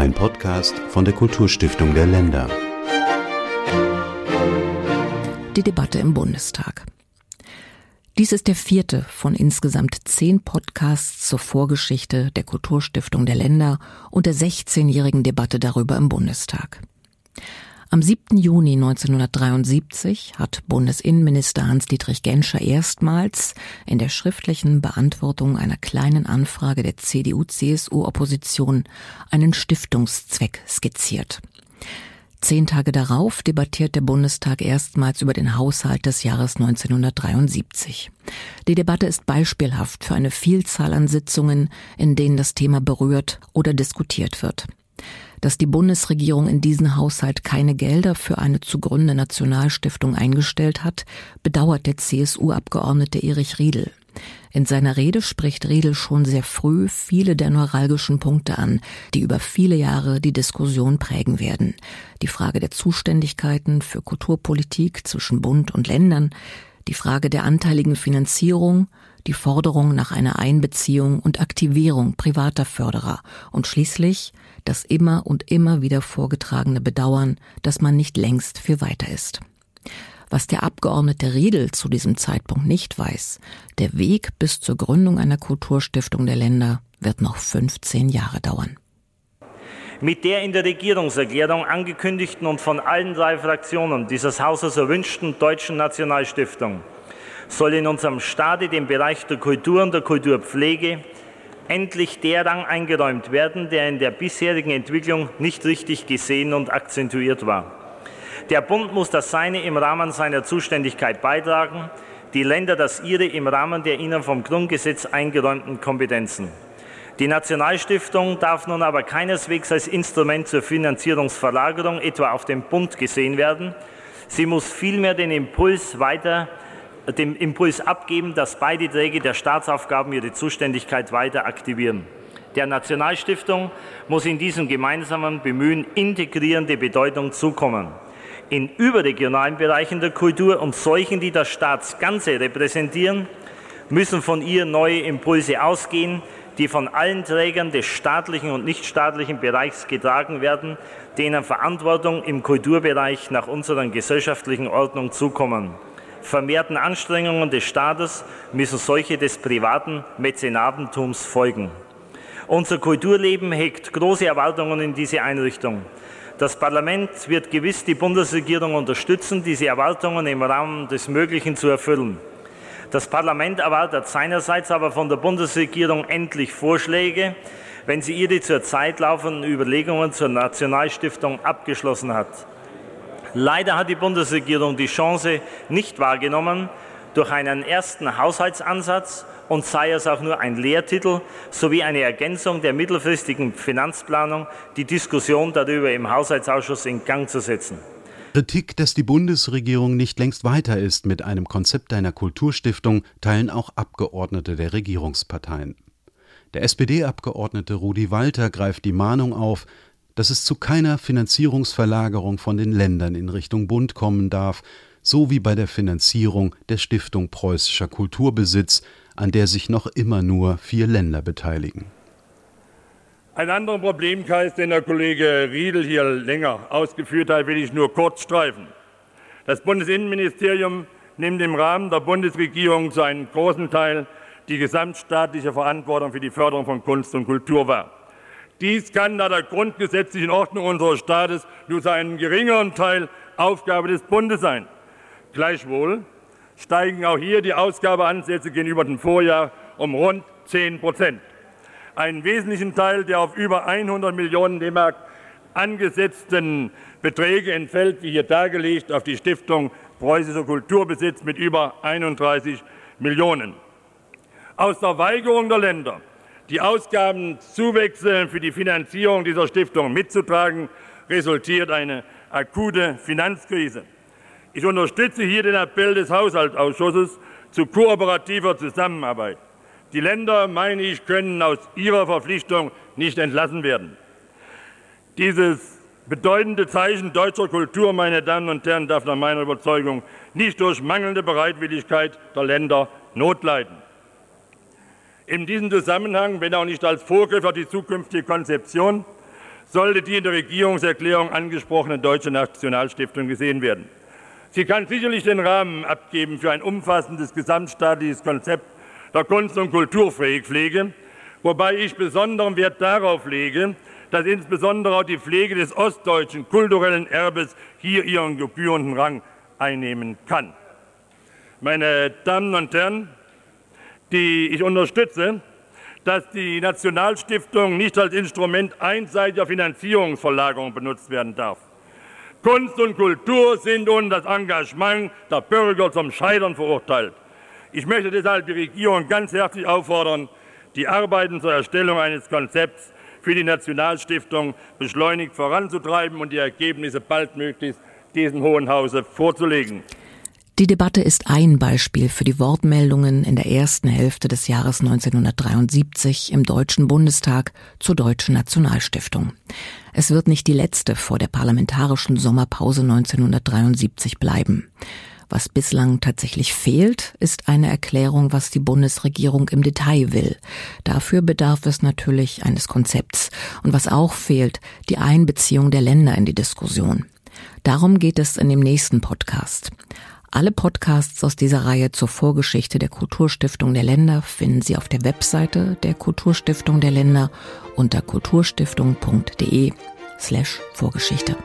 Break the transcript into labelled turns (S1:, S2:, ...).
S1: Ein Podcast von der Kulturstiftung der Länder.
S2: Die Debatte im Bundestag. Dies ist der vierte von insgesamt zehn Podcasts zur Vorgeschichte der Kulturstiftung der Länder und der 16-jährigen Debatte darüber im Bundestag. Am 7. Juni 1973 hat Bundesinnenminister Hans-Dietrich Genscher erstmals in der schriftlichen Beantwortung einer kleinen Anfrage der CDU-CSU-Opposition einen Stiftungszweck skizziert. Zehn Tage darauf debattiert der Bundestag erstmals über den Haushalt des Jahres 1973. Die Debatte ist beispielhaft für eine Vielzahl an Sitzungen, in denen das Thema berührt oder diskutiert wird dass die Bundesregierung in diesen Haushalt keine Gelder für eine zugrunde Nationalstiftung eingestellt hat, bedauert der CSU-Abgeordnete Erich Riedel. In seiner Rede spricht Riedel schon sehr früh viele der neuralgischen Punkte an, die über viele Jahre die Diskussion prägen werden. Die Frage der Zuständigkeiten für Kulturpolitik zwischen Bund und Ländern, die Frage der anteiligen Finanzierung, die Forderung nach einer Einbeziehung und Aktivierung privater Förderer und schließlich das immer und immer wieder vorgetragene Bedauern, dass man nicht längst für weiter ist. Was der Abgeordnete Riedel zu diesem Zeitpunkt nicht weiß, der Weg bis zur Gründung einer Kulturstiftung der Länder wird noch 15 Jahre dauern.
S3: Mit der in der Regierungserklärung angekündigten und von allen drei Fraktionen dieses Hauses erwünschten deutschen Nationalstiftung soll in unserem Staate dem Bereich der Kultur und der Kulturpflege endlich der Rang eingeräumt werden, der in der bisherigen Entwicklung nicht richtig gesehen und akzentuiert war. Der Bund muss das Seine im Rahmen seiner Zuständigkeit beitragen, die Länder das ihre im Rahmen der ihnen vom Grundgesetz eingeräumten Kompetenzen. Die Nationalstiftung darf nun aber keineswegs als Instrument zur Finanzierungsverlagerung etwa auf den Bund gesehen werden. Sie muss vielmehr den Impuls weiter dem Impuls abgeben, dass beide Träger der Staatsaufgaben ihre Zuständigkeit weiter aktivieren. Der Nationalstiftung muss in diesem gemeinsamen Bemühen integrierende Bedeutung zukommen. In überregionalen Bereichen der Kultur und solchen, die das Staatsganze repräsentieren, müssen von ihr neue Impulse ausgehen, die von allen Trägern des staatlichen und nichtstaatlichen Bereichs getragen werden, denen Verantwortung im Kulturbereich nach unserer gesellschaftlichen Ordnung zukommen vermehrten Anstrengungen des Staates müssen solche des privaten Mäzenatentums folgen. Unser Kulturleben hegt große Erwartungen in diese Einrichtung. Das Parlament wird gewiss die Bundesregierung unterstützen, diese Erwartungen im Rahmen des Möglichen zu erfüllen. Das Parlament erwartet seinerseits aber von der Bundesregierung endlich Vorschläge, wenn sie ihre zurzeit laufenden Überlegungen zur Nationalstiftung abgeschlossen hat. Leider hat die Bundesregierung die Chance nicht wahrgenommen, durch einen ersten Haushaltsansatz und sei es auch nur ein Lehrtitel sowie eine Ergänzung der mittelfristigen Finanzplanung die Diskussion darüber im Haushaltsausschuss in Gang zu setzen.
S1: Kritik, dass die Bundesregierung nicht längst weiter ist mit einem Konzept einer Kulturstiftung, teilen auch Abgeordnete der Regierungsparteien. Der SPD-Abgeordnete Rudi Walter greift die Mahnung auf, dass es zu keiner Finanzierungsverlagerung von den Ländern in Richtung Bund kommen darf, so wie bei der Finanzierung der Stiftung Preußischer Kulturbesitz, an der sich noch immer nur vier Länder beteiligen.
S4: Ein anderer Problemkreis, den der Kollege Riedel hier länger ausgeführt hat, will ich nur kurz streifen. Das Bundesinnenministerium nimmt im Rahmen der Bundesregierung zu einem großen Teil die gesamtstaatliche Verantwortung für die Förderung von Kunst und Kultur wahr. Dies kann nach der grundgesetzlichen Ordnung unseres Staates nur zu einem geringeren Teil Aufgabe des Bundes sein. Gleichwohl steigen auch hier die Ausgabeansätze gegenüber dem Vorjahr um rund 10 Prozent. Einen wesentlichen Teil der auf über 100 Millionen D-Mark angesetzten Beträge entfällt, wie hier dargelegt, auf die Stiftung Preußischer Kulturbesitz mit über 31 Millionen. Aus der Weigerung der Länder, die Ausgabenzuwächse für die Finanzierung dieser Stiftung mitzutragen, resultiert eine akute Finanzkrise. Ich unterstütze hier den Appell des Haushaltsausschusses zu kooperativer Zusammenarbeit. Die Länder, meine ich, können aus ihrer Verpflichtung nicht entlassen werden. Dieses bedeutende Zeichen deutscher Kultur, meine Damen und Herren, darf nach meiner Überzeugung nicht durch mangelnde Bereitwilligkeit der Länder notleiden. In diesem Zusammenhang, wenn auch nicht als Vorgriff auf die zukünftige Konzeption, sollte die in der Regierungserklärung angesprochene Deutsche Nationalstiftung gesehen werden. Sie kann sicherlich den Rahmen abgeben für ein umfassendes gesamtstaatliches Konzept der Kunst- und Kulturpflege, wobei ich besonderen Wert darauf lege, dass insbesondere auch die Pflege des ostdeutschen kulturellen Erbes hier ihren gebührenden Rang einnehmen kann. Meine Damen und Herren, die ich unterstütze, dass die Nationalstiftung nicht als Instrument einseitiger Finanzierungsverlagerung benutzt werden darf. Kunst und Kultur sind und das Engagement der Bürger zum Scheitern verurteilt. Ich möchte deshalb die Regierung ganz herzlich auffordern, die Arbeiten zur Erstellung eines Konzepts für die Nationalstiftung beschleunigt voranzutreiben und die Ergebnisse baldmöglichst diesem Hohen Hause vorzulegen.
S2: Die Debatte ist ein Beispiel für die Wortmeldungen in der ersten Hälfte des Jahres 1973 im Deutschen Bundestag zur Deutschen Nationalstiftung. Es wird nicht die letzte vor der parlamentarischen Sommerpause 1973 bleiben. Was bislang tatsächlich fehlt, ist eine Erklärung, was die Bundesregierung im Detail will. Dafür bedarf es natürlich eines Konzepts. Und was auch fehlt, die Einbeziehung der Länder in die Diskussion. Darum geht es in dem nächsten Podcast. Alle Podcasts aus dieser Reihe zur Vorgeschichte der Kulturstiftung der Länder finden Sie auf der Webseite der Kulturstiftung der Länder unter kulturstiftung.de slash Vorgeschichte.